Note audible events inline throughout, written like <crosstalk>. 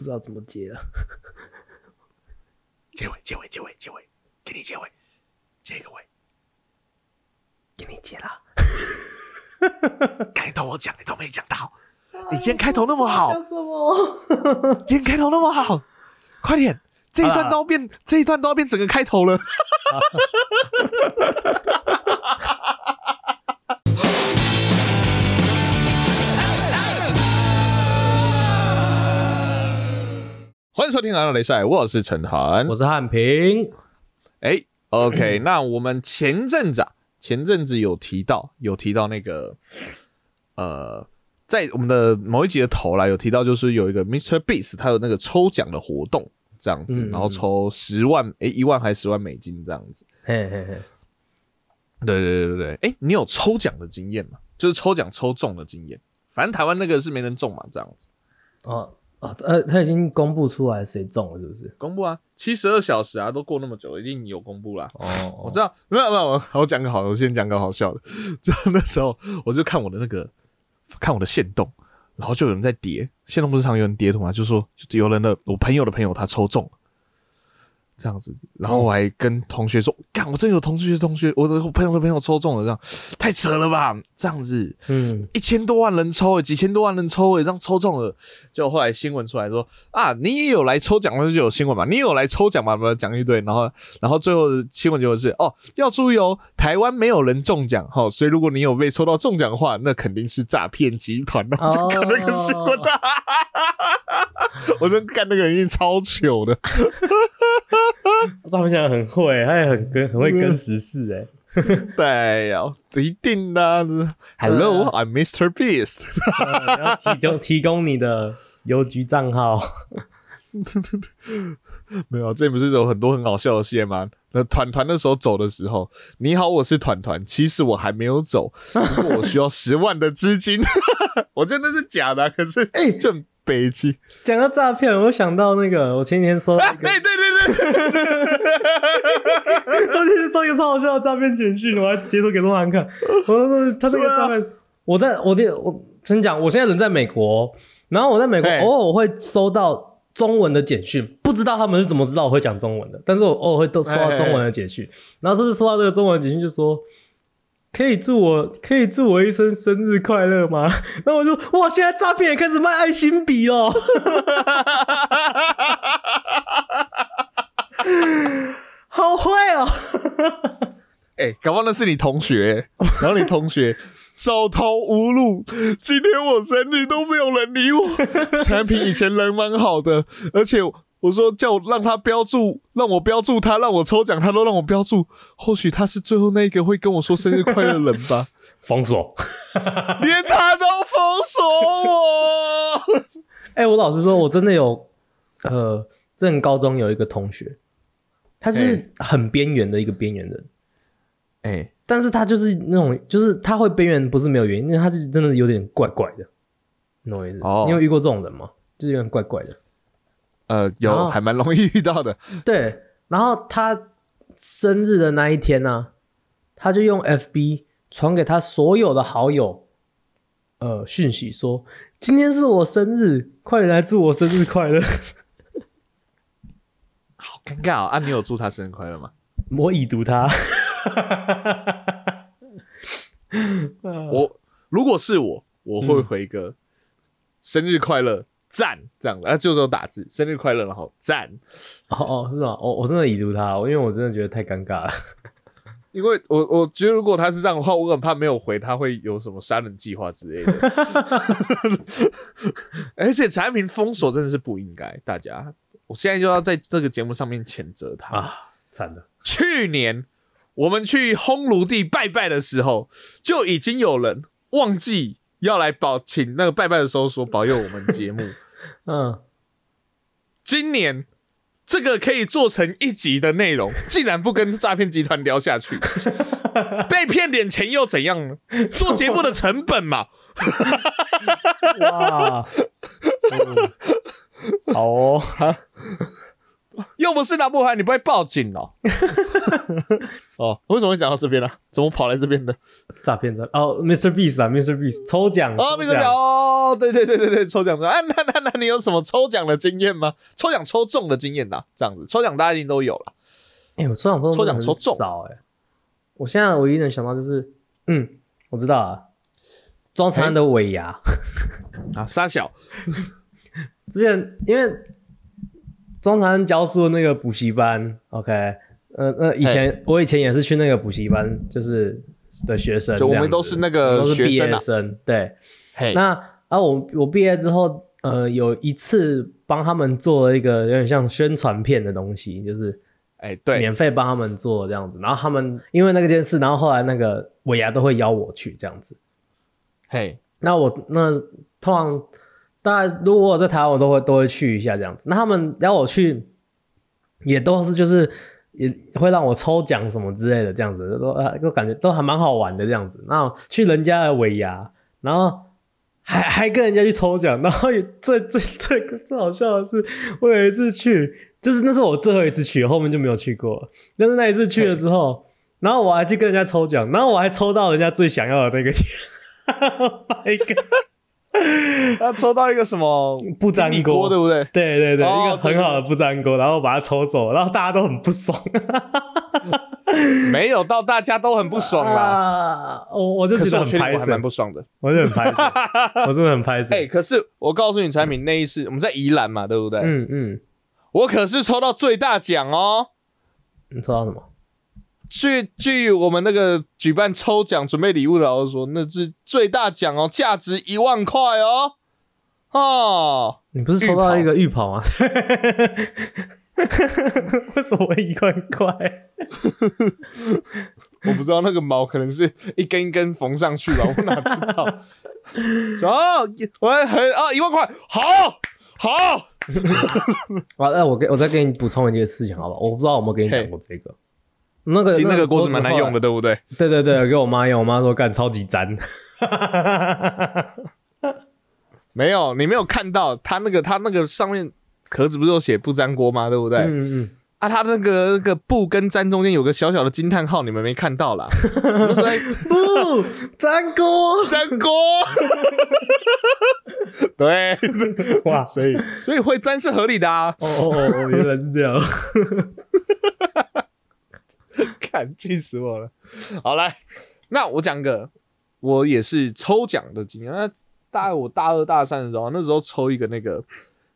不知道怎么接了。<laughs> 结尾，结尾，结尾，结尾，给你结尾，结一个尾。给你接啦。<laughs> 开头我讲你都没讲到，你今天开头那么好，什么？<laughs> 今天开头那么好，快点，这一段都要变，这一段都要变整个开头了。欢迎收听《来到雷赛》，我是陈涵，我是汉平。哎，OK，<clears throat> 那我们前阵子啊，前阵子有提到，有提到那个，呃，在我们的某一集的头来有提到，就是有一个 Mr. Beast，他有那个抽奖的活动这样子，嗯然后抽十万，哎，一万还是十万美金这样子。嘿嘿嘿，对对对对对，哎，你有抽奖的经验吗？就是抽奖抽中的经验。反正台湾那个是没人中嘛，这样子。哦哦，呃，他已经公布出来谁中了，是不是？公布啊，七十二小时啊，都过那么久，一定有公布啦。哦，我知道，没有没有，我我讲个好，我先讲个好笑的。<laughs> 知道那时候我就看我的那个，看我的线动，然后就有人在叠，线动不是常有人叠图吗？就说就有人的我朋友的朋友他抽中了，这样子，然后我还跟同学说，干，我真有同学同学，我的朋友的朋友抽中了，这样。太扯了吧？这样子。嗯，一千多万人抽、欸，几千多万人抽、欸，这样抽中了，就后来新闻出来说啊，你也有来抽奖，那就有新闻嘛，你有来抽奖嘛，不讲一堆，然后然后最后的新闻结果是哦，要注意哦，台湾没有人中奖，哈、所以如果你有被抽到中奖的话，那肯定是诈骗集团，然后就看那个新闻。的，<laughs> 我真看那个人已经超糗的，他们现在很会，他也很跟很会跟时事，哎，对呀，一定的，Hello，I'm Mr. Beast。<laughs> 呃然后提供提供你的邮局账号。<laughs> 没有，这不是有很多很好笑的线吗？那团团的时候走的时候，你好，我是团团，其实我还没有走，不过我需要十万的资金，<laughs> 我真的是假的啊、可是哎、就很悲戚。讲到诈骗，我想到那个，我前几天收一个，对对对，<laughs> 我前几天收一个超好笑的诈骗简讯，我还截图给东涵看。我说他那个诈骗，我在我的我真讲，我现在人在美国，然后我在美国偶尔我会收到中文的简讯，不知道他们是怎么知道我会讲中文的，但是我偶尔会都收到中文的简讯，然后这次收到这个中文的简讯就说。可以祝我可以祝我一生生日快乐吗？<laughs> 然后我就哇，现在诈骗也开始卖爱心笔哦，<laughs> <laughs> 好坏哦！哎、搞不好那是你同学，然后你同学走投无路，今天我生日都没有人理我。<laughs> 产品以前人蛮好的，而且我说叫我让他标注，让我标注他，让我抽奖，他都让我标注。或许他是最后那一个会跟我说生日快乐的人吧？<laughs> 封锁。连他都封锁我。哎、我老实说，我真的有，呃，之前高中有一个同学，他就是很边缘的一个边缘人，哎、但是他就是那种，就是他会边缘不是没有原因，因为他是真的有点怪怪的，你懂我意思？哦你有遇过这种人吗？就是有点怪怪的。呃，有哦还蛮容易遇到的。<laughs> 对，然后他生日的那一天呢、他就用 FB 传给他所有的好友，呃，讯息说今天是我生日，快点来祝我生日快乐。好尴尬哦！啊，你有祝他生日快乐吗？我已读他。我如果是我，我会回一个生日快乐赞这样的，啊，就只有打字生日快乐，然后赞。哦哦，是吗？我我真的已读他，因为我真的觉得太尴尬了。因为我我觉得如果他是这样的话，我很怕没有回他会有什么杀人计划之类的。<laughs> 而且产品封锁真的是不应该，大家，我现在就要在这个节目上面谴责他。啊，惨了！去年我们去烘炉地拜拜的时候，就已经有人忘记要来保，请那个拜拜的时候说保佑我们节目。<laughs> 嗯，今年这个可以做成一集的内容，竟然不跟诈骗集团聊下去，<laughs> 被骗点钱又怎样呢？做节目的成本嘛。<laughs> 哇，嗯好哦，又不是拿不回来，你不会报警哦？<laughs> 哦，为什么会讲到这边呢、怎么跑来这边的？诈骗的哦，Mr. Beast 啊，Mr. Beast 抽奖哦，没什么哦，对对对对对，抽奖的。啊，那那那你有什么抽奖的经验吗？抽奖抽中的经验呐、这样子，抽奖大家一定都有了。哎、我抽奖抽抽奖抽中少哎、我现在唯一能想到就是，嗯，我知道啊，庄长安的尾牙。<laughs> 啊，沙小，<laughs> 之前因为中山教书的那个补习班，OK，呃呃，以前我以前也是去那个补习班，就是的学生就我们都是那个都是毕学生啊业生，对。那啊，我我毕业之后，呃，有一次帮他们做了一个有点像宣传片的东西，就是哎，对，免费帮他们做这样子。然后他们因为那个件事，然后后来那个尾牙都会邀我去这样子。嘿，那我那通常大概如果我在台湾，我都会都会去一下这样子。那他们邀我去，也都是就是也会让我抽奖什么之类的这样子，都啊都感觉都还蛮好玩的这样子。那去人家的尾牙，然后还还跟人家去抽奖，然后也最最最最好笑的是，我有一次去，就是那是我最后一次去，后面就没有去过了。但是那一次去的时候，然后我还去跟人家抽奖，然后我还抽到人家最想要的那个奖，<laughs> 一个 <laughs> 他抽到一个什么不粘锅对不对？对对对，哦一个很好的不粘锅，然后把它抽走，然后大家都很不爽 <laughs> 没有到大家都很不爽啦。啊！我我就觉得很拍蛮，不爽的。我就很拍手，<laughs> 我真的很拍手。哎，可是我告诉你，产品那一次我们在宜兰嘛，对不对？嗯嗯，我可是抽到最大奖哦。你抽到什么？据据我们那个举办抽奖准备礼物的老师说，那是最大奖哦，价值一万块哦。哦，你不是抽到一个浴袍吗？<laughs> 为什么会一万块？我不知道那个毛可能是一根一根缝上去吧，我哪知道？<laughs> 哦，我很啊，一万块，好好。<laughs> 啊，那我给我再给你补充一件事情，好不好？我不知道有没有跟你讲过这个。那个其实那个锅子蛮难用的，的。对不对？对对对，给我妈用，我妈说干超级粘。<laughs> 没有，你没有看到它那个它那个上面壳子不是有写不粘锅吗？对不对？嗯嗯，啊，它那个那个布跟粘中间有个小小的惊叹号，你们没看到啦？我说哎 <laughs> 不粘锅，粘锅，<laughs> 对，哇！所以所以会粘是合理的啊。哦哦哦，原来是这样。看，<laughs> 气死我了！好来，那我讲个，我也是抽奖的经验。那大概我大二大三的时候，那时候抽一个那个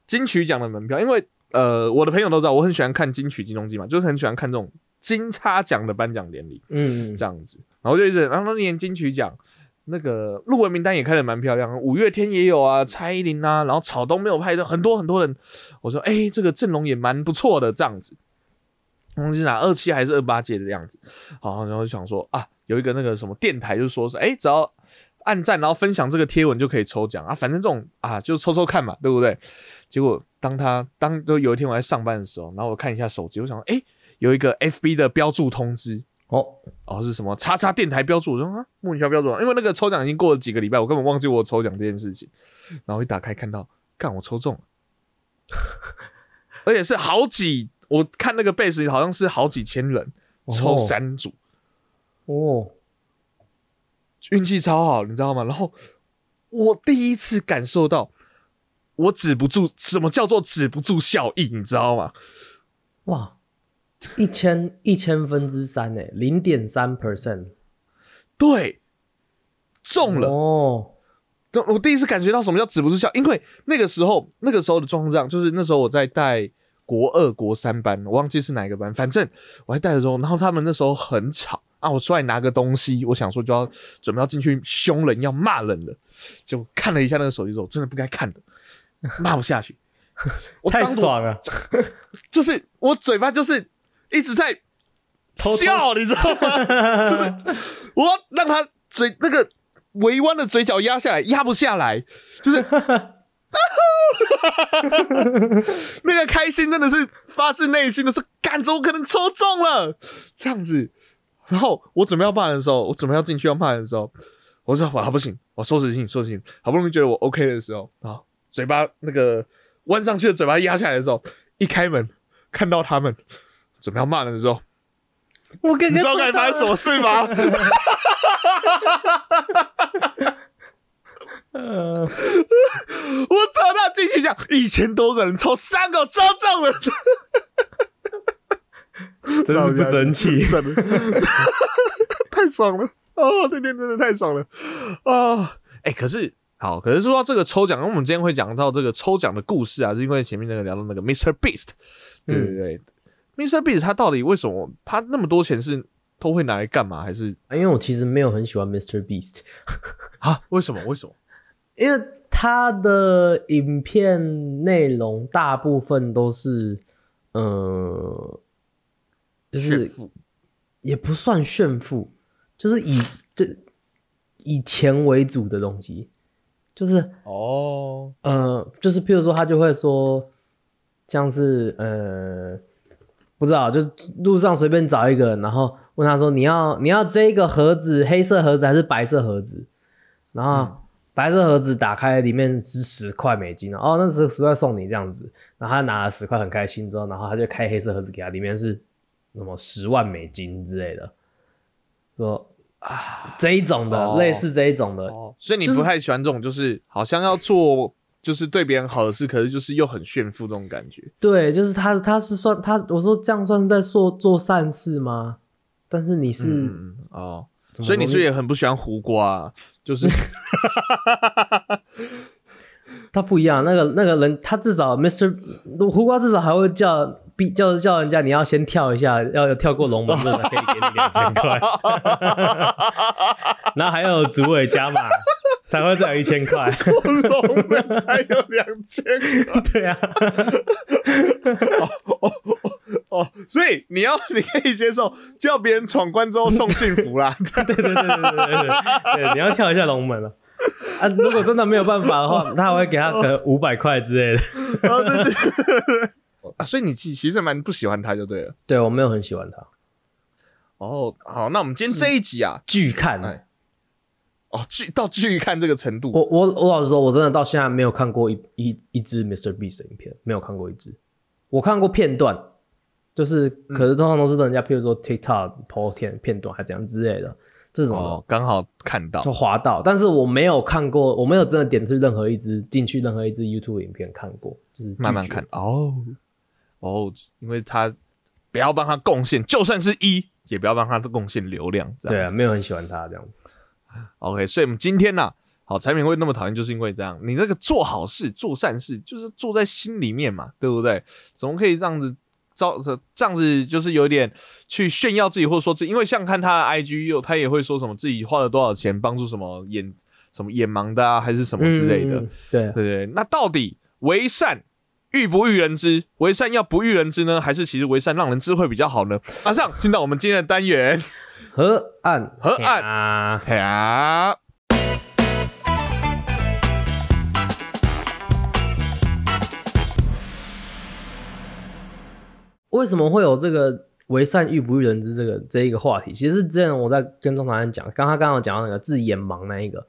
金曲奖的门票，因为呃，我的朋友都知道我很喜欢看金曲金钟奖嘛，就是很喜欢看这种金叉奖的颁奖典礼嗯，这样子。然后就一直，然后那年金曲奖那个入围名单也开的蛮漂亮，五月天也有啊，蔡依林啊，然后草东没有派的很多很多人。我说，哎、这个阵容也蛮不错的，这样子。忘记哪二七还是二八届的样子，好，然后就想说啊，有一个那个什么电台，就说是哎、只要按赞，然后分享这个贴文就可以抽奖啊，反正这种啊就抽抽看嘛，对不对？结果当他当都有一天我在上班的时候，然后我看一下手机，我想说，哎、有一个 FB 的标注通知，哦，哦，是什么叉叉电台标注？我说啊，莫名其妙标注，因为那个抽奖已经过了几个礼拜，我根本忘记我抽奖这件事情。然后一打开看到，干我抽中了，<laughs> 而且是好几，我看那个 base 好像是好几千人抽哦三组，哦，运气超好，你知道吗？然后我第一次感受到我止不住，什么叫做止不住效应，你知道吗？哇，一千一千分之三诶，零点三 percent，对，中了。哦，对，我第一次感觉到什么叫止不住笑，因为那个时候那个时候的状况这样，就是那时候我在带国二、国三班，我忘记是哪一个班，反正我还带的时候，然后他们那时候很吵啊，我出来拿个东西，我想说就要准备要进去凶人、要骂人了，就看了一下那个手机之后，真的不该看的，骂不下去，我太爽了，<laughs> 就是我嘴巴就是一直在笑，你知道吗？<laughs> 就是我要让他嘴那个微弯的嘴角压下来，压不下来，就是 <laughs> 那个开心真的是发自内心的说，感觉我可能抽中了？这样子，然后我准备要骂人的时候，我准备要进去要骂人的时候，我说啊不行，我收拾心，收拾心，好不容易觉得我 OK 的时候啊，嘴巴那个弯上去的嘴巴压下来的时候，一开门看到他们准备要骂人的时候，我跟你知道该发生什么事吗？<laughs> <laughs> 呃，我找到进去讲，一千多个人抽三个抽中了，真的是不争气。真的 <laughs> 太爽了哦！那天真的太爽了啊！哎、可是好，可是说到这个抽奖，因为我们今天会讲到这个抽奖的故事啊，是因为前面那个聊到那个 Mr. Beast，对对对、m r Beast 他到底为什么他那么多钱是都会拿来干嘛？还是因为我其实没有很喜欢 Mr. Beast，<laughs> 啊？为什么？为什么？因为他的影片内容大部分都是，呃，就是也不算炫富，就是以这以钱为主的东西，就是哦，呃，就是譬如说，他就会说，像是呃，不知道，就是路上随便找一个人，然后问他说，你要你要这个盒子，黑色盒子还是白色盒子？然后白色盒子打开，里面是十块美金哦，那十十块送你这样子。然后他拿了十块很开心之后，然后他就开黑色盒子给他，里面是什么十万美金之类的，说啊这一种的，哦类似这一种的，哦，所以你不太喜欢这种，就是好像要做，就是对别人好的事，可是就是又很炫富这种感觉。对，就是他，他是算他，我说这样算是在做做善事吗？但是你是，嗯哦，所以你是不是也很不喜欢胡瓜、啊？就是 <laughs> 他不一样，那个那个人，他至少 Mr 胡瓜至少还会叫必就是叫人家你要先跳一下，要有跳过龙门阵才可以给你两千块。<laughs> 然后还有组委加码才会再有一千块，龙门才有两千块。<laughs> 对啊。哦哦哦！所以你要你可以接受叫别人闯关之后送幸福啦。<laughs> 对对对对对对对，你要跳一下龙门了。啊，如果真的没有办法的话，他会给他可五百块之类的。啊、对对啊，所以你其其实蛮不喜欢他就对了。对我没有很喜欢他，哦，好，那我们今天这一集啊，拒看。哎哦，剧到剧看这个程度，我我我老实说，我真的到现在没有看过一一一支 Mr. Beast 的影片，没有看过一支。我看过片段，就是可是通常都是人家，譬如说 TikTok 播片片段，还怎样之类的这种的，哦，刚好看到就滑到。但是我没有看过，我没有真的点去任何一支进去任何一支 YouTube 影片看过，就是慢慢看。哦哦，因为他不要帮他贡献，就算是一，也不要帮他贡献流量。这样对啊，没有很喜欢他这样子。OK，所以我们今天呢、好，产品会那么讨厌，就是因为这样，你那个做好事、做善事，就是做在心里面嘛，对不对？怎么可以这样子招这样子，就是有点去炫耀自己，或者说自己，因为像看他的 IG 有，他也会说什么自己花了多少钱帮助什么眼什么眼盲的啊，还是什么之类的，嗯对对对。那到底为善欲不欲人知？为善要不欲人知呢，还是其实为善让人知会比较好呢？马上进到我们今天的单元，河岸河岸啊，呀。为什么会有这个为善欲不欲人知这个这一个话题？其实之前我在跟钟南安讲，刚他刚刚有讲到那个自眼盲那一个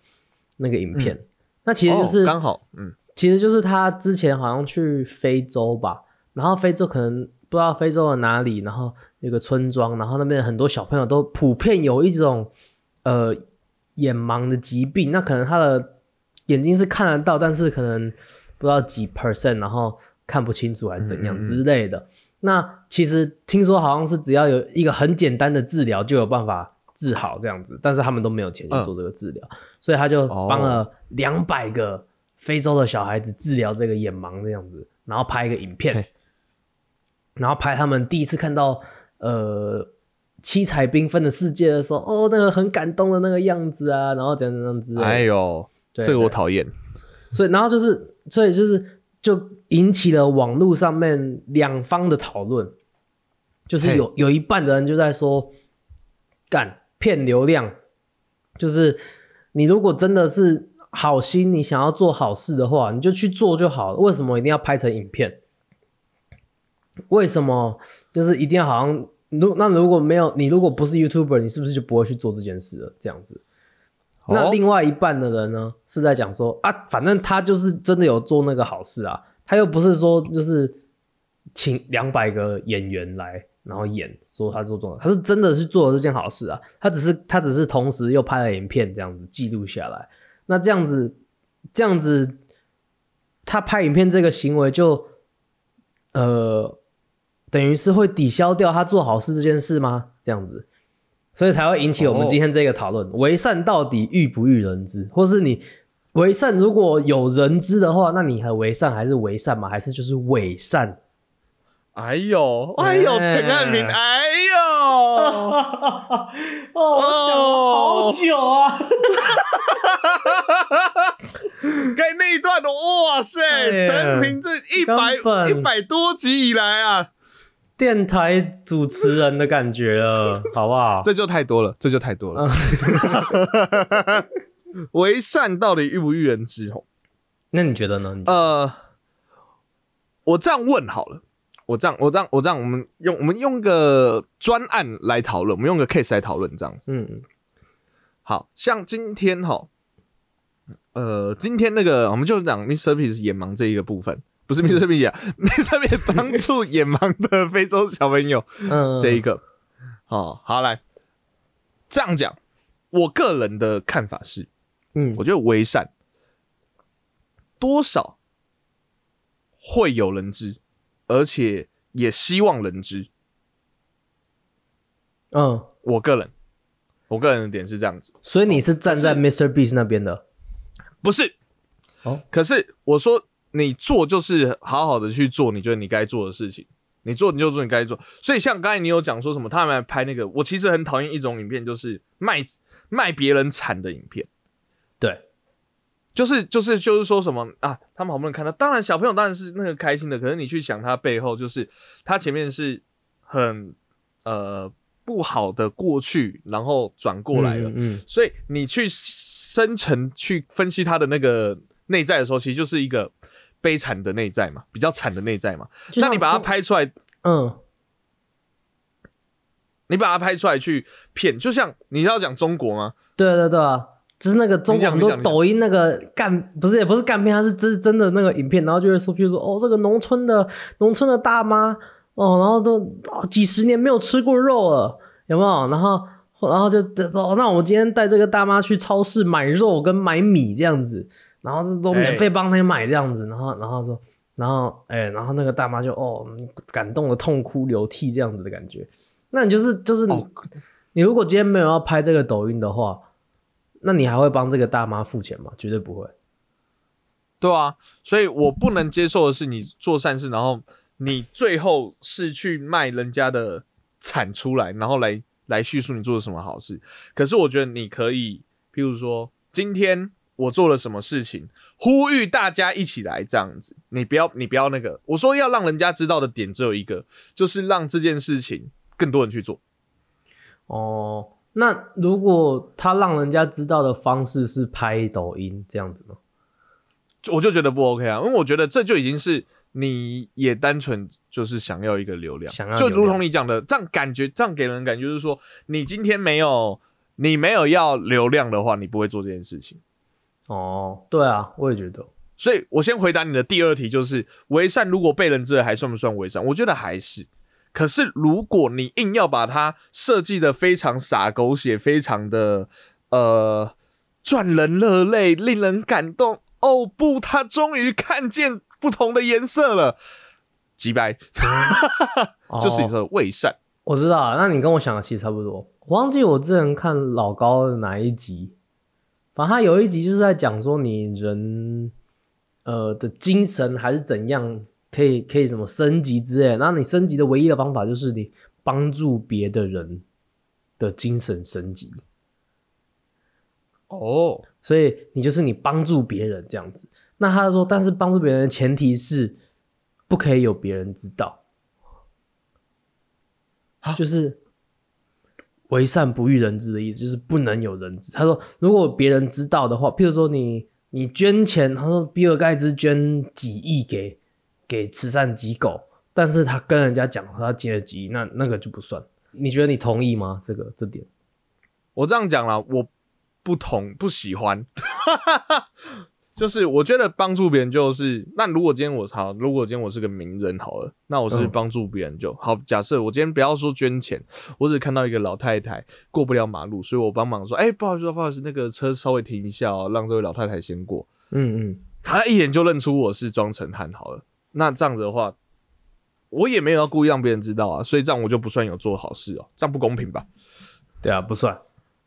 那个影片，那其实就是、哦刚好，嗯，其实就是他之前好像去非洲吧，然后非洲可能不知道非洲的哪里，然后有个村庄，然后那边很多小朋友都普遍有一种呃眼盲的疾病，那可能他的眼睛是看得到，但是可能不知道几 percent，然后看不清楚还是怎样之类的。那其实听说好像是只要有一个很简单的治疗就有办法治好这样子，但是他们都没有钱去做这个治疗，所以他就帮了两百个非洲的小孩子治疗这个眼盲这样子，然后拍一个影片，然后拍他们第一次看到呃七彩缤纷的世界的时候，哦，那个很感动的那个样子啊，然后怎样怎样子。哎呦，这个我讨厌。所以然后就是，所以就是就引起了网络上面两方的讨论，就是有有一半的人就在说，干骗流量，就是你如果真的是好心，你想要做好事的话，你就去做就好了，为什么一定要拍成影片？为什么就是一定要好像如那如果没有你如果不是 YouTuber，你是不是就不会去做这件事了？这样子。那哦另外一半的人呢，是在讲说啊，反正他就是真的有做那个好事啊，他又不是说就是请两百个演员来，然后演说他做重要，他是真的是做了这件好事啊。他只是他只是同时又拍了影片这样子记录下来。那这样子这样子，他拍影片这个行为就呃，等于是会抵消掉他做好事这件事吗？这样子，所以才会引起我们今天这个讨论：为善到底欲不欲人知？或是你为善如果有人知的话，那你还为善还是为善吗？还是就是伪善？哎呦，哎呦，陈汉民，哎呦，<laughs> 哦，我想了好久啊！<laughs> 该那一段，哇塞，陈平这一百一百多集以来啊，电台主持人的感觉了，<laughs> 好不好？这就太多了，这就太多了。为善到底欲不欲人知？吼，那你觉得呢？呃，我这样问好了，我这样，我这样，我这样，我们用我们用个专案来讨论，我们用个 case 来讨论，这样子。嗯，好像今天哈。呃，今天那个我们就讲 Mr. P 是眼盲这一个部分，不是 Mr. P 啊，Mr. P 帮助眼盲的非洲小朋友，嗯，这一个，哦，好来，这样讲，我个人的看法是，嗯，我觉得为善多少会有人知，而且也希望人知，嗯，我个人，我个人的点是这样子，所以你是站在 Mr. Beast 那边的。不是，哦，可是我说你做就是好好的去做，你觉得你该做的事情，你做你就做你该做。所以像刚才你有讲说什么，他们拍那个，我其实很讨厌一种影片，就是卖卖别人惨的影片。对，就是就是就是说什么啊，他们好不容易看到，当然小朋友当然是那个开心的，可是你去想他背后，就是他前面是很呃不好的过去，然后转过来了，嗯，所以你去。深层去分析他的那个内在的时候，其实就是一个悲惨的内在嘛，比较惨的内在嘛。那你把它拍出来，嗯，你把它拍出来去骗，就像你要讲中国吗？对对对啊，就是那个中国很多抖音那个干，不是也不是干片，它是真真的那个影片，然后就会说，比如说哦，这个农村的农村的大妈哦，然后都几十年没有吃过肉了，有没有？然后。然后就哦，那我们今天带这个大妈去超市买肉跟买米这样子，然后是都免费帮她买这样子，然后然后说，然后哎，然后那个大妈就哦，感动的痛哭流涕这样子的感觉。那你就是就是你，你如果今天没有要拍这个抖音的话，那你还会帮这个大妈付钱吗？绝对不会。对啊，所以我不能接受的是你做善事，然后你最后是去卖人家的产出来，然后来。来叙述你做了什么好事，可是我觉得你可以，譬如说今天我做了什么事情，呼吁大家一起来这样子。你不要，你不要那个，我说要让人家知道的点只有一个，就是让这件事情更多人去做。哦，那如果他让人家知道的方式是拍抖音这样子呢？我就觉得不 OK 啊，因为我觉得这就已经是。你也单纯就是想要一个流量，就如同你讲的，这样感觉，这样给人感觉就是说，你今天没有，你没有要流量的话，你不会做这件事情。哦，对啊，我也觉得。所以我先回答你的第二题，就是为善如果被人知道，还算不算为善？我觉得还是。可是如果你硬要把它设计的非常洒狗血，非常的呃赚人热泪，令人感动。哦不，他终于看见。不同的颜色了，几百，<laughs> 就是你说的伪善。我知道，那你跟我想的其实差不多。我忘记我之前看老高的哪一集，反正他有一集就是在讲说你人呃的精神还是怎样，可以可以什么升级之类。然后你升级的唯一的方法就是你帮助别的人的精神升级。哦，所以你就是你帮助别人这样子。那他说，但是帮助别人的前提是不可以有别人知道，就是为善不欲人知的意思，就是不能有人知。他说，如果别人知道的话，譬如说你你捐钱，他说比尔盖茨捐几亿给给慈善机构，但是他跟人家讲他接了几亿，那那个就不算。你觉得你同意吗？这个这点，我这样讲了，我不同不喜欢。<laughs> 就是我觉得帮助别人就是，那如果今天我好，如果今天我是个名人好了，那我是帮助别人就、好。假设我今天不要说捐钱，我只看到一个老太太过不了马路，所以我帮忙说，哎、不好意思，不好意思，那个车稍微停一下哦，让这位老太太先过。嗯嗯，他一眼就认出我是庄成汉好了。那这样子的话，我也没有要故意让别人知道啊，所以这样我就不算有做好事哦，这样不公平吧？对啊，不算。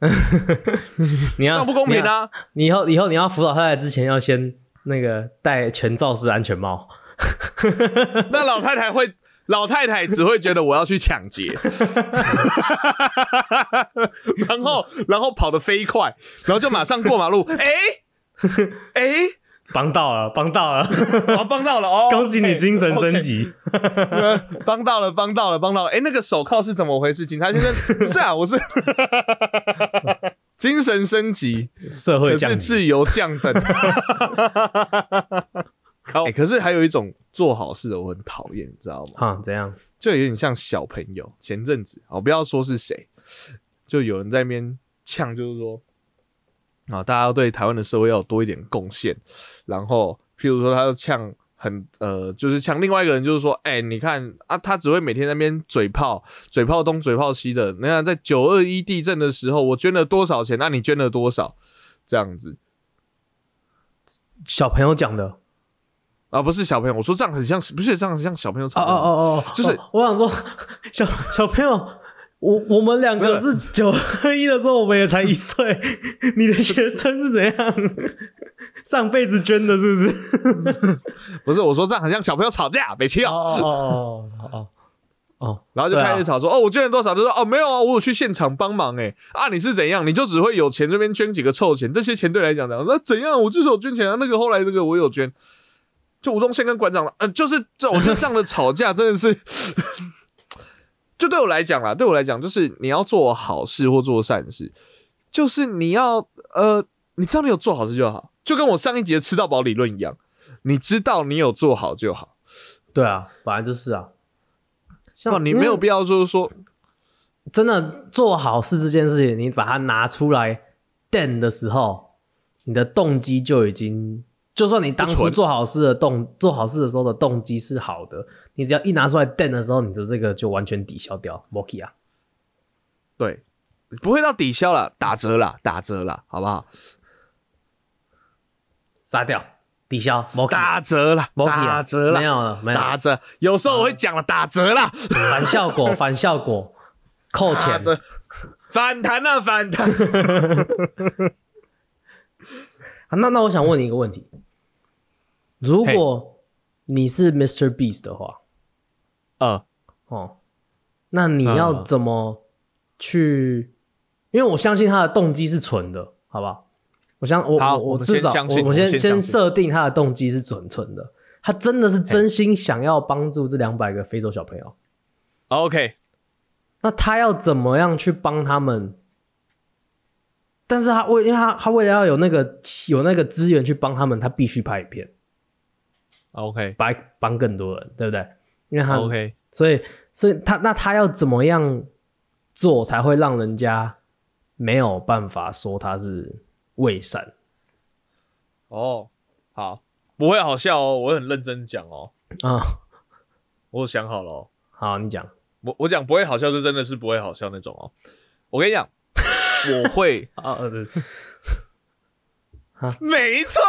<laughs> 你要这样不公平啊！你以后以后你要辅导太太之前，要先那个戴全罩式安全帽。<laughs> 那老太太会，老太太只会觉得我要去抢劫，<laughs> 然后然后跑得飞快，然后就马上过马路，哎哎，帮到了，帮到了，我 <laughs> 帮到了哦，<laughs> 恭喜你精神升级。呃帮到了，帮到了，帮到了。哎、那个手铐是怎么回事？警察先生，<laughs> 不是啊，我是精神升级，社会降级。自由降等。哎、欸可是还有一种做好事的我很讨厌，你知道吗？啊，怎样？就有点像小朋友。前阵子，我不要说是谁，就有人在那边呛，就是说啊，大家要对台湾的社会要有多一点贡献。然后，譬如说，他就呛很呃，就是呛另外一个人，就是说，哎、你看啊，他只会每天在那边嘴炮，嘴炮东嘴炮西的。那在九二一地震的时候，我捐了多少钱？那你捐了多少？这样子小朋友讲的。啊，不是小朋友，我说这样很像，不是这样很像小朋友哦。哦哦哦，就是哦我想说，<laughs> 小小朋友，我我们两个是九二一的时候，我们也才一岁，<laughs> 你的学生是怎样？<laughs> 上辈子捐的，是不是？<laughs> 不是，我说这样很像小朋友吵架，没气哦哦。哦然后就开始吵说，哦，我捐了多少？就说，哦，没有啊，我有去现场帮忙，哎，啊，你是怎样？你就只会有钱这边捐几个臭钱，这些钱对来讲怎样？那怎样？我就是有捐钱啊，那个后来那个我有捐，就吴宗宪跟馆长，呃，就是这，我觉得这样的吵架真的是，就对我来讲啦，对我来讲，就是你要做好事或做善事，就是你要，呃，你知道你有做好事就好，就跟我上一节吃到饱理论一样，你知道你有做好就好。对啊，本来就是啊。不，像你没有必要就是说，真的做好事这件事情，你把它拿出来垫的时候，你的动机就已经，就算你当初做好事的动做好事的时候的动机是好的，你只要一拿出来垫的时候，你的这个就完全抵消掉 m o k i 啊。对，不会到抵消了，打折了，打折了，好不好？杀掉，抵消打折了打折了，没有了，没有打折。有时候我会讲了，打折了，反效果，<laughs> 反效果，扣钱。折，反弹了，反弹。<laughs> 啊那那我想问你一个问题：如果你是 Mr. Beast 的话，呃，哦，那你要嗯怎么去？因为我相信他的动机是纯的，好不好？我相我我我至少我我先先设定他的动机是纯纯的，他真的是真心想要帮助这两百个非洲小朋友。OK，那他要怎么样去帮他们？但是他为，因为他他为了要有那个有那个资源去帮他们，他必须拍影片，OK，帮帮更多人，对不对？因为他 OK，所以所以他那他要怎么样做才会让人家没有办法说他是伪善？哦，好，不会好笑哦，我很认真讲哦，啊、我想好了哦，好，你讲。我我讲不会好笑，就真的是不会好笑那种哦。我跟你讲，我会，<laughs> 啊，没错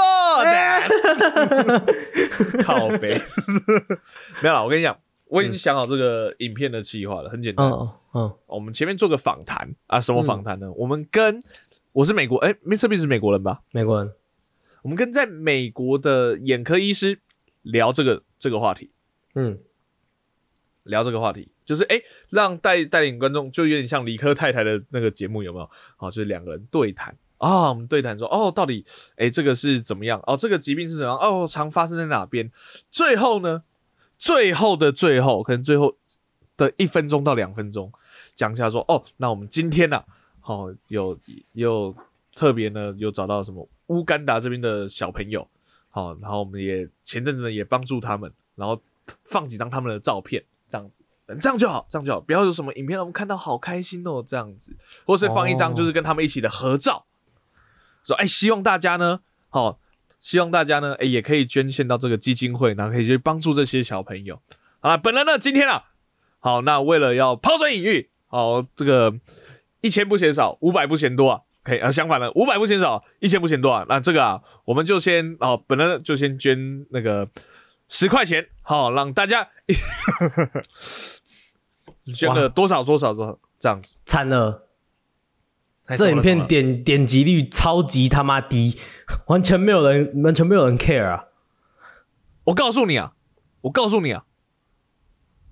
的，<laughs> 靠背，<laughs> 没有了，我跟你讲，我已经想好这个影片的计划了，很简单。嗯嗯。我们前面做个访谈啊，什么访谈呢？我们跟我是美国，哎、m r Beast 是美国人吧？美国人，我们跟在美国的眼科医师聊这个这个话题，嗯。聊这个话题，就是哎、让带带领观众，就有点像理科太太的那个节目，有没有？好，就是两个人对谈啊、我们对谈说，哦，到底哎、这个是怎么样？哦，这个疾病是怎样？哦，常发生在哪边？最后呢，最后的最后，可能最后的一分钟到两分钟，讲一下说，哦，那我们今天呢、啊，哦，有有特别呢，有找到什么乌干达这边的小朋友，好、然后我们也前阵子呢也帮助他们，然后放几张他们的照片，这样子，这样就好，这样就好，不要有什么影片让我们看到好开心哦，这样子，或是放一张哦就是跟他们一起的合照，说哎，希望大家呢，好、希望大家呢，哎，也可以捐献到这个基金会，然后可以去帮助这些小朋友。好了，本人呢今天啊，好，那为了要抛砖引玉，好，这个一千不嫌少，五百不嫌多啊。可以啊，相反的，五百不嫌少，一千不嫌多啊。那这个啊，我们就先哦，本人就先捐那个十块钱，好，让大家 <laughs> 捐了多少多少多少这样子。惨了，这影片点点击率超级他妈低，<laughs> 完全没有人，完全没有人 care 啊！我告诉你啊，我告诉你啊，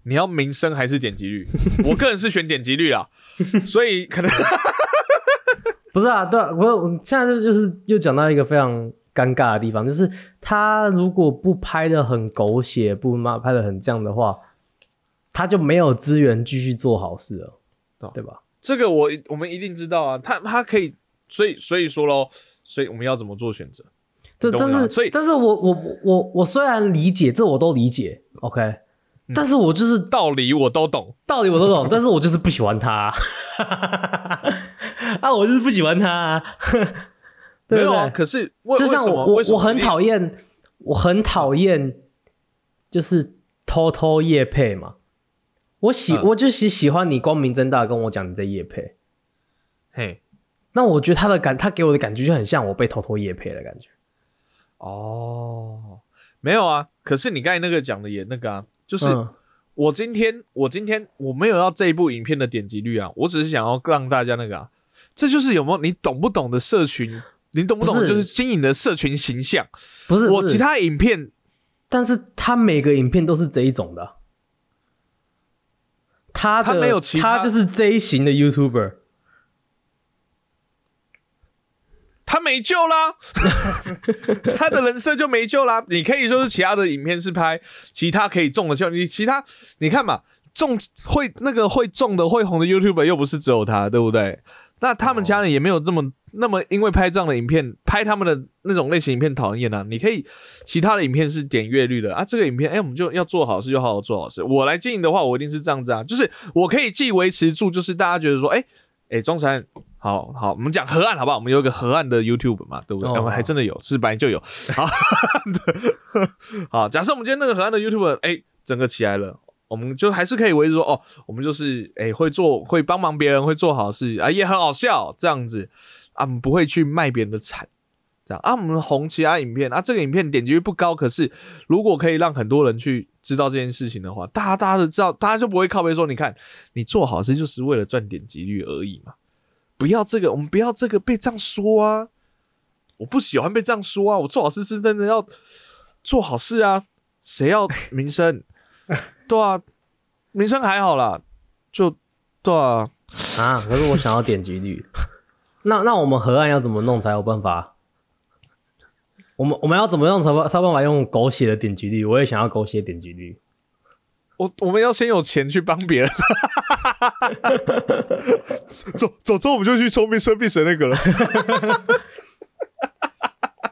你要名声还是点击率？<laughs> 我个人是选点击率啊，所以可能。<laughs> 不是啊，对，我我现在就就是又讲到一个非常尴尬的地方，就是他如果不拍的很狗血，不妈拍的很这样的话，他就没有资源继续做好事了，对吧？这个我我们一定知道啊，他他可以，所以所以说喽，所以我们要怎么做选择？这但是所以，但是我我我我虽然理解，这我都理解，OK。但是我就是道理我都懂，道理我都懂，<laughs> 但是我就是不喜欢他，<laughs> 啊，我就是不喜欢他，<laughs> 没有啊。可是就像我我我很讨厌，我很讨厌，就是偷偷夜配嘛。我喜我就是喜欢你光明正大跟我讲你在夜配，嘿，那我觉得他的感，他给我的感觉就很像我被偷偷夜配的感觉。哦，没有啊，可是你刚才那个讲的也那个啊。就是我今天，我今天我没有要这一部影片的点击率啊，我只是想要让大家那个啊，这就是有没有你懂不懂的社群，你懂不懂就是经营的社群形象？不是我其他影片，但是他每个影片都是这一种的，他他没有其他他就是 J 型的 YouTuber。他没救啦，<laughs> 他的人设就没救啦。你可以说是其他的影片是拍其他可以中的效，你其他你看嘛，中会那个会中的会红的 YouTuber 又不是只有他，对不对？那他们家人也没有这么那么因为拍这样的影片，拍他们的那种类型影片讨厌啊。你可以其他的影片是点阅率的啊，这个影片哎，我们就要做好事，就好好做好事。我来经营的话，我一定是这样子啊，就是我可以既维持住，就是大家觉得说，哎哎，中山。好好，我们讲河岸好不好？我们有一个河岸的 YouTube 嘛，对不对？我们还真的有，是本来就有。好，好，假设我们今天那个河岸的 YouTube，哎，整个起来了，我们就还是可以维持说，哦，我们就是哎会做，会帮忙别人，会做好事啊，也很好笑，这样子啊，我们不会去卖别人的惨，这样啊，我们红其他影片啊，这个影片点击率不高，可是如果可以让很多人去知道这件事情的话，大家大家都知道，大家就不会靠背说，你看你做好事就是为了赚点击率而已嘛。不要这个，我们不要这个被这样说啊！我不喜欢被这样说啊！我做好事是真的要做好事啊！谁要名声？<laughs> 对啊，名声还好啦，就对啊。啊，可是我想要点击率。那那我们河岸要怎么弄才有办法？我们我们要怎么用才才办法用狗血的点击率？我也想要狗血点击率。我我们要先有钱去帮别人，<laughs> 走走之后我们就去抽命生命神那个了。<laughs>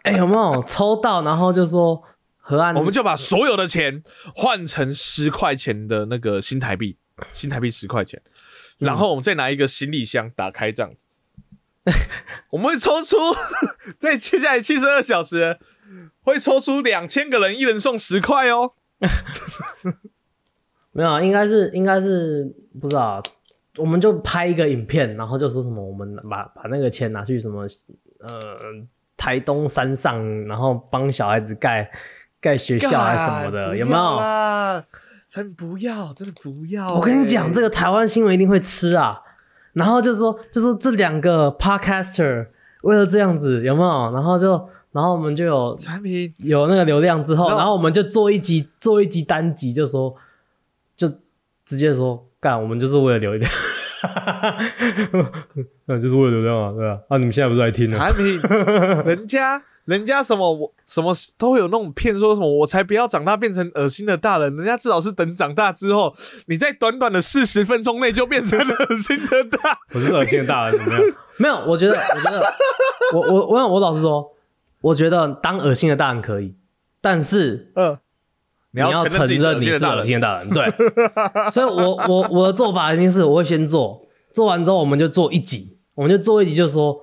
哎，有没有抽到？然后就说河岸，我们就把所有的钱换成十块钱的那个新台币，新台币十块钱，然后我们再拿一个行李箱打开这样子，<laughs> 我们会抽出 <laughs> 在接下来七十二小时会抽出两千个人，一人送十块哦。<laughs> 没有，应该是应该是不知道，我们就拍一个影片，然后就说什么，我们把把那个钱拿去什么，呃，台东山上，然后帮小孩子盖盖学校还是什么的，有没有？才不要，真的不要！我跟你讲，这个台湾新闻一定会吃啊。然后就说，就说这两个 podcaster 为了这样子，有没有？然后就，然后我们就有产品有那个流量之后，然后我们就做一集做一集单集，就说。就直接说干，我们就是为了流量，那 <laughs> 就是为了流量啊，对吧？啊，你们现在不是在听呢？产品，人家人家什么我什么都有那种骗说什么，我才不要长大变成恶心的大人，人家至少是等长大之后，你在短短的四十分钟内就变成恶心的大，我是恶心的大人怎么样？没有，我觉得，我觉得，我我我我老实说，我觉得当恶心的大人可以，但是，嗯。你要承认你是恶心的大人，对，所以，我我我的做法一定是我会先做，做完之后我们就做一集，我们就做一集，就说，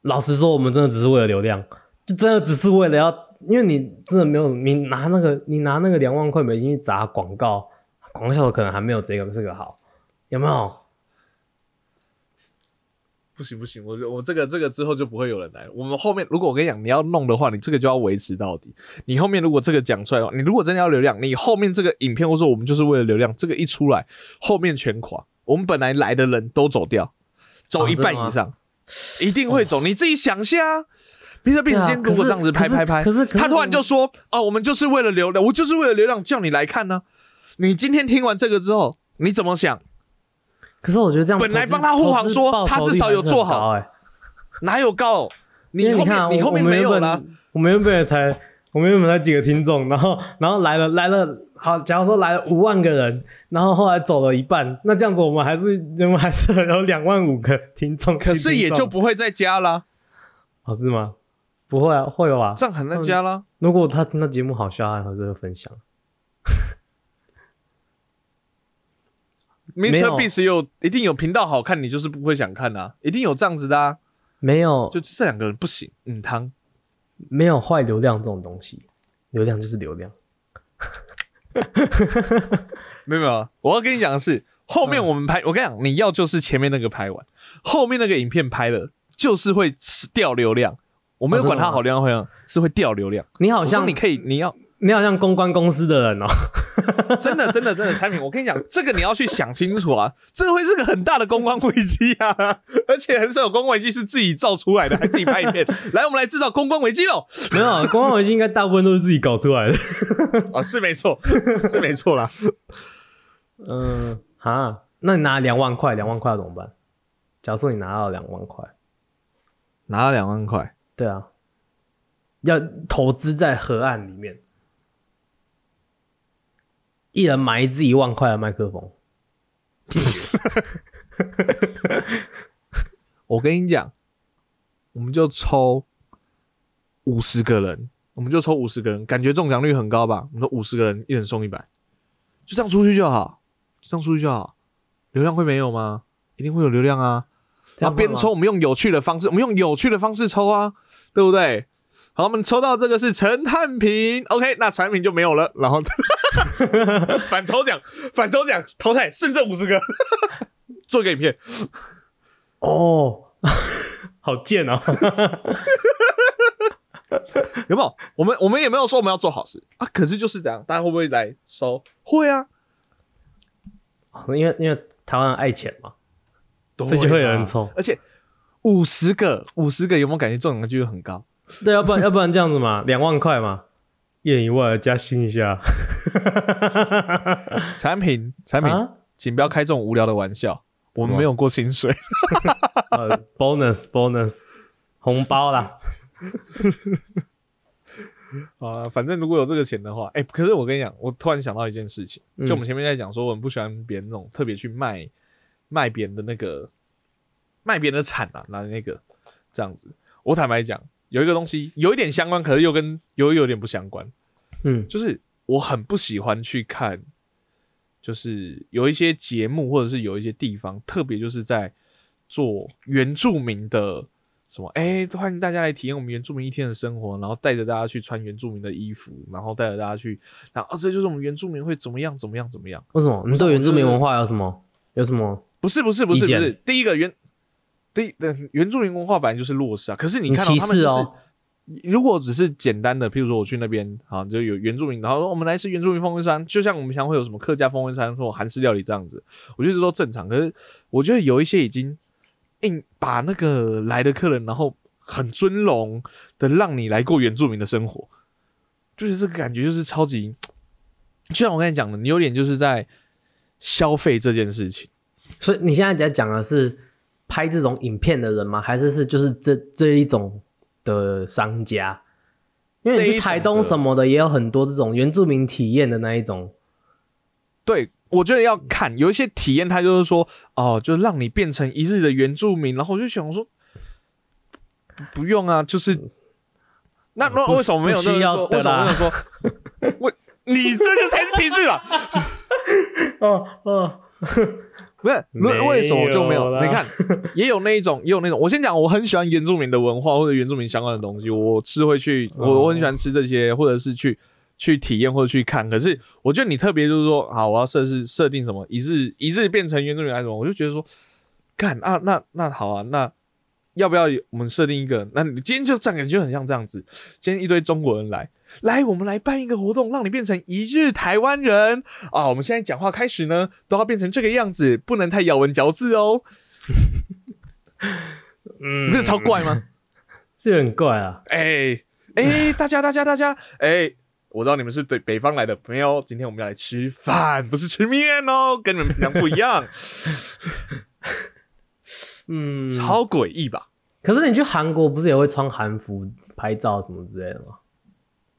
老实说，我们真的只是为了流量，就真的只是为了要，因为你真的没有，你拿那个你拿那个两万块美金去砸广告，广告效果可能还没有这个这个好，有没有？不行不行，我我这个这个之后就不会有人来了。我们后面如果我跟你讲你要弄的话，你这个就要维持到底。你后面如果这个讲出来的话，你如果真的要流量，你后面这个影片或者说我们就是为了流量，这个一出来，后面全垮。我们本来来的人都走掉，走一半以上，一定会走。你自己想下。比特币时间如果这样子拍拍拍，可是他突然就说：“哦，我们就是为了流量，我就是为了流量叫你来看呢。”你今天听完这个之后，你怎么想？可是我觉得这样本来帮他护航说他至少有做好，哎，哪有高？你后面你后面没有了，我们原本才我们原本才几个听众，然后然后来了来了，好，假如说来了五万个人，然后后来走了一半，那这样子我们还是我们还是有两万五个听众，可是也就不会再加了，好是吗？不会啊，会有啊，这样很难加啦。如果他听到节目好笑，还会分享。Mr. Beast 有一定有频道好看，你就是不会想看啊，一定有这样子的啊。没有，就这两个人不行。嗯，汤没有坏流量这种东西，流量就是流量。<laughs> 没有没有，我要跟你讲的是，后面我们拍，我跟你讲，你要就是前面那个拍完，后面那个影片拍了，就是会掉流量。我没有管它好流量会是会掉流量。你好像你可以，你要。你好像公关公司的人哦，<laughs> 真的真的真的产品，我跟你讲，这个你要去想清楚啊，这个会是个很大的公关危机啊，<laughs> 而且很少有公关危机是自己造出来的，还自己拍一片。<laughs> 来，我们来制造公关危机喽！没有，公关危机应该大部分都是自己搞出来的啊，是没错，是没错啦。嗯，哈，那你拿两万块，两万块怎么办？假设你拿到两万块，拿了两万块，对啊，要投资在河岸里面。一人买一支一万块的麦克风，<laughs> 我跟你讲，我们就抽五十个人，我们就抽五十个人，感觉中奖率很高吧？我们说五十个人，一人送一百，就这样出去就好，这样出去就好。流量会没有吗？一定会有流量啊！然后边抽，我们用有趣的方式，我们用有趣的方式抽啊，对不对？好，我们抽到这个是陈汉平，OK，那产品就没有了。然后 <laughs> 反抽奖，反抽奖淘汰，剩这五十个，<laughs> 做个影片。哦，好贱哦！<laughs> 有没有？我们我们也没有说我们要做好事啊，可是就是这样，大家会不会来收？会啊，因为因为台湾爱钱嘛，这就会有人抽。而且五十个，五十个有没有感觉中奖的几率很高？对，要不然要不然这样子嘛，两万块嘛，一人一万，加薪一下。<laughs> 产品产品，请不要开这种无聊的玩笑，我们没有过薪水。<laughs> 呃，bonus bonus，红包啦。<laughs> 啊，反正如果有这个钱的话，哎，可是我跟你讲，我突然想到一件事情，就我们前面在讲说，我们不喜欢别人那种特别去卖卖别人的那个卖别人的惨啊，拿那个这样子。我坦白讲。有一个东西有一点相关，可是又跟又有点不相关。嗯，就是我很不喜欢去看，就是有一些节目或者是有一些地方，特别就是在做原住民的什么，哎，欢迎大家来体验我们原住民一天的生活，然后带着大家去穿原住民的衣服，然后带着大家去，然后这就是我们原住民会怎么样怎么样怎么样？为什么？你对原住民文化有什么？有什么？不是不是不是不是，第一个原。对的，原住民文化本来就是弱势啊。可是你看到他们就是，如果只是简单的，譬如说我去那边啊，就有原住民，然后说我们来吃原住民风味餐，就像我们平常会有什么客家风味餐或韩式料理这样子，我觉得这都正常。可是我觉得有一些已经硬把那个来的客人，然后很尊荣的让你来过原住民的生活，就是这个感觉就是超级，就像我刚才讲的，你有点就是在消费这件事情。所以你现在在讲的是。拍这种影片的人吗？还是是就是这这一种的商家？因为你去台东什么的，也有很多这种原住民体验的那一种。对，我觉得要看有一些体验，他就是说哦，就让你变成一日的原住民。然后我就想说，不用啊，就是那那为什么没有需要？为什么没有说？我 <laughs> 你这个才是歧视吧？哦 <laughs> 哦。不是为为什么就没有？你看，<laughs> 也有那一种，也有那种。我先讲，我很喜欢原住民的文化或者原住民相关的东西，我是会去，哦我我很喜欢吃这些，或者是去去体验或者去看。可是我觉得你特别就是说，好，我要设置设定什么，一日一日变成原住民还是什么，我就觉得说，干啊，那那好啊，那要不要我们设定一个？那你今天就这样，感觉很像这样子。今天一堆中国人来，来，我们来办一个活动，让你变成一日台湾人啊！我们现在讲话开始呢，都要变成这个样子，不能太咬文嚼字哦。<laughs> 嗯你不是超怪吗？这很怪啊。哎哎，大家大家大家，哎，我知道你们是对北方来的，朋友？今天我们要来吃饭，不是吃面哦，跟你们平常不一样，<laughs> 嗯，超诡异吧？可是你去韩国不是也会穿韩服拍照什么之类的吗？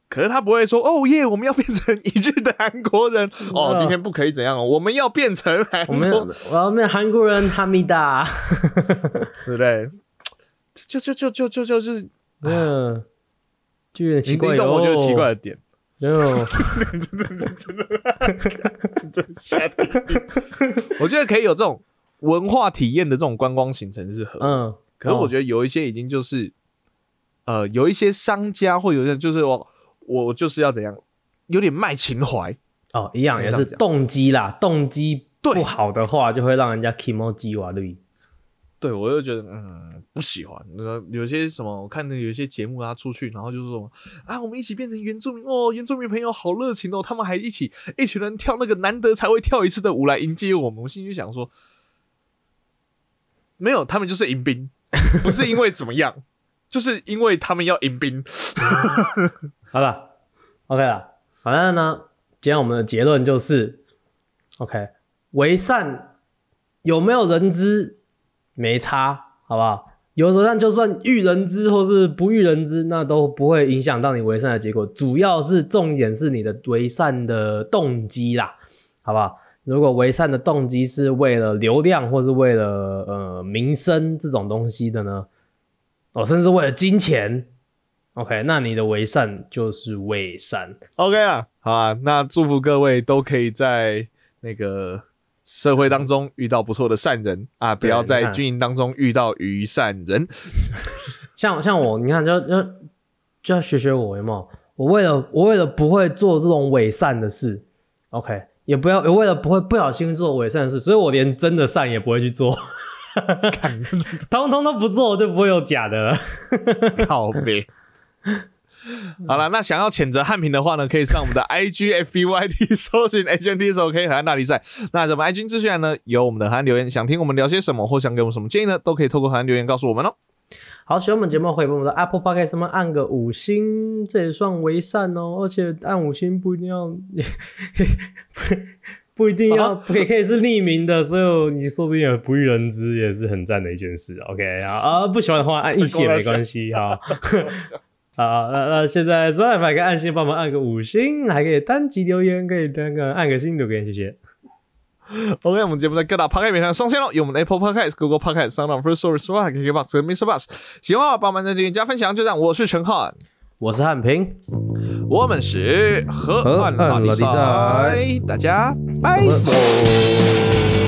可是他不会说哦耶，我们要变成一日的韩国人哦，嗯今天不可以怎样哦，我们要变成韩国我们要我要变韩国人哈密达。对不对？就就就就就就是嗯，就有点奇怪你懂我觉得奇怪的点。真的真的。真的，真的我觉得可以有这种文化体验的这种观光行程是合理，嗯，可是我觉得有一些已经就是，呃，有一些商家或有一些就是我我就是要怎样，有点卖情怀，哦，一样也是动机啦，动机对不好的话，就会让人家 emoji 瓦绿。对我就觉得嗯不喜欢。那，有些什么我看的有一些节目啊，出去然后就是说啊，我们一起变成原住民哦，原住民朋友好热情哦，他们还一起一群人跳那个难得才会跳一次的舞来迎接我们。我心里就想说，没有，他们就是迎宾，<laughs> 不是因为怎么样，就是因为他们要迎宾。<laughs> 好了，OK 了，反正呢，今天我们的结论就是，OK，为善有没有人知没差，好不好？有时候但就算遇人知或是不遇人知，那都不会影响到你为善的结果。主要是重点是你的为善的动机啦，好不好？如果为善的动机是为了流量或是为了呃民生这种东西的呢，哦，甚至为了金钱，OK，那你的为善就是伪善。OK 啊，好啊，那祝福各位都可以在那个社会当中遇到不错的善人啊，不要在军营当中遇到愚善人。<laughs> 像像我，你看，就就就要学学我，有没有？我为了我为了不会做这种伪善的事，OK，也不要也为了不会不小心做伪善事，所以我连真的善也不会去做，<laughs> 通通都不做，就不会有假的了。靠背。好了，那想要谴责汉平的话呢，可以上我们的 IG <laughs> FBYT 搜寻 HNT 手 K 海岸大比赛。那咱们 IG 资讯呢有我们的海岸留言，想听我们聊些什么，或想给我们什么建议呢，都可以透过海岸留言告诉我们哦。好，喜欢我们节目，可以帮我们的 Apple Podcast 上面按个五星，这也算为善哦。而且按五星不一定要，<laughs> 不一定要，也可以是匿名的，所以你说不定也不遇人知，也是很赞的一件事。OK 啊啊，不喜欢的话按一星也没关系 <laughs> 哈。好，<laughs> 那那现在 Spotify 可以按星帮忙按个五星，还可以单击留言，可以单个按个星留言，谢谢。OK，我们节目在各大 Podcast 平台上上线了，有我们的 Apple Podcast、Google Podcast、Sound On、First Story、Spotify、KKBox 和 Mr. Bus。喜欢的话，帮忙在订阅加分享，就这样。我是陈汉，我是汉平，我们是河河岸岸拉力拉力赛赛，大家拜。拜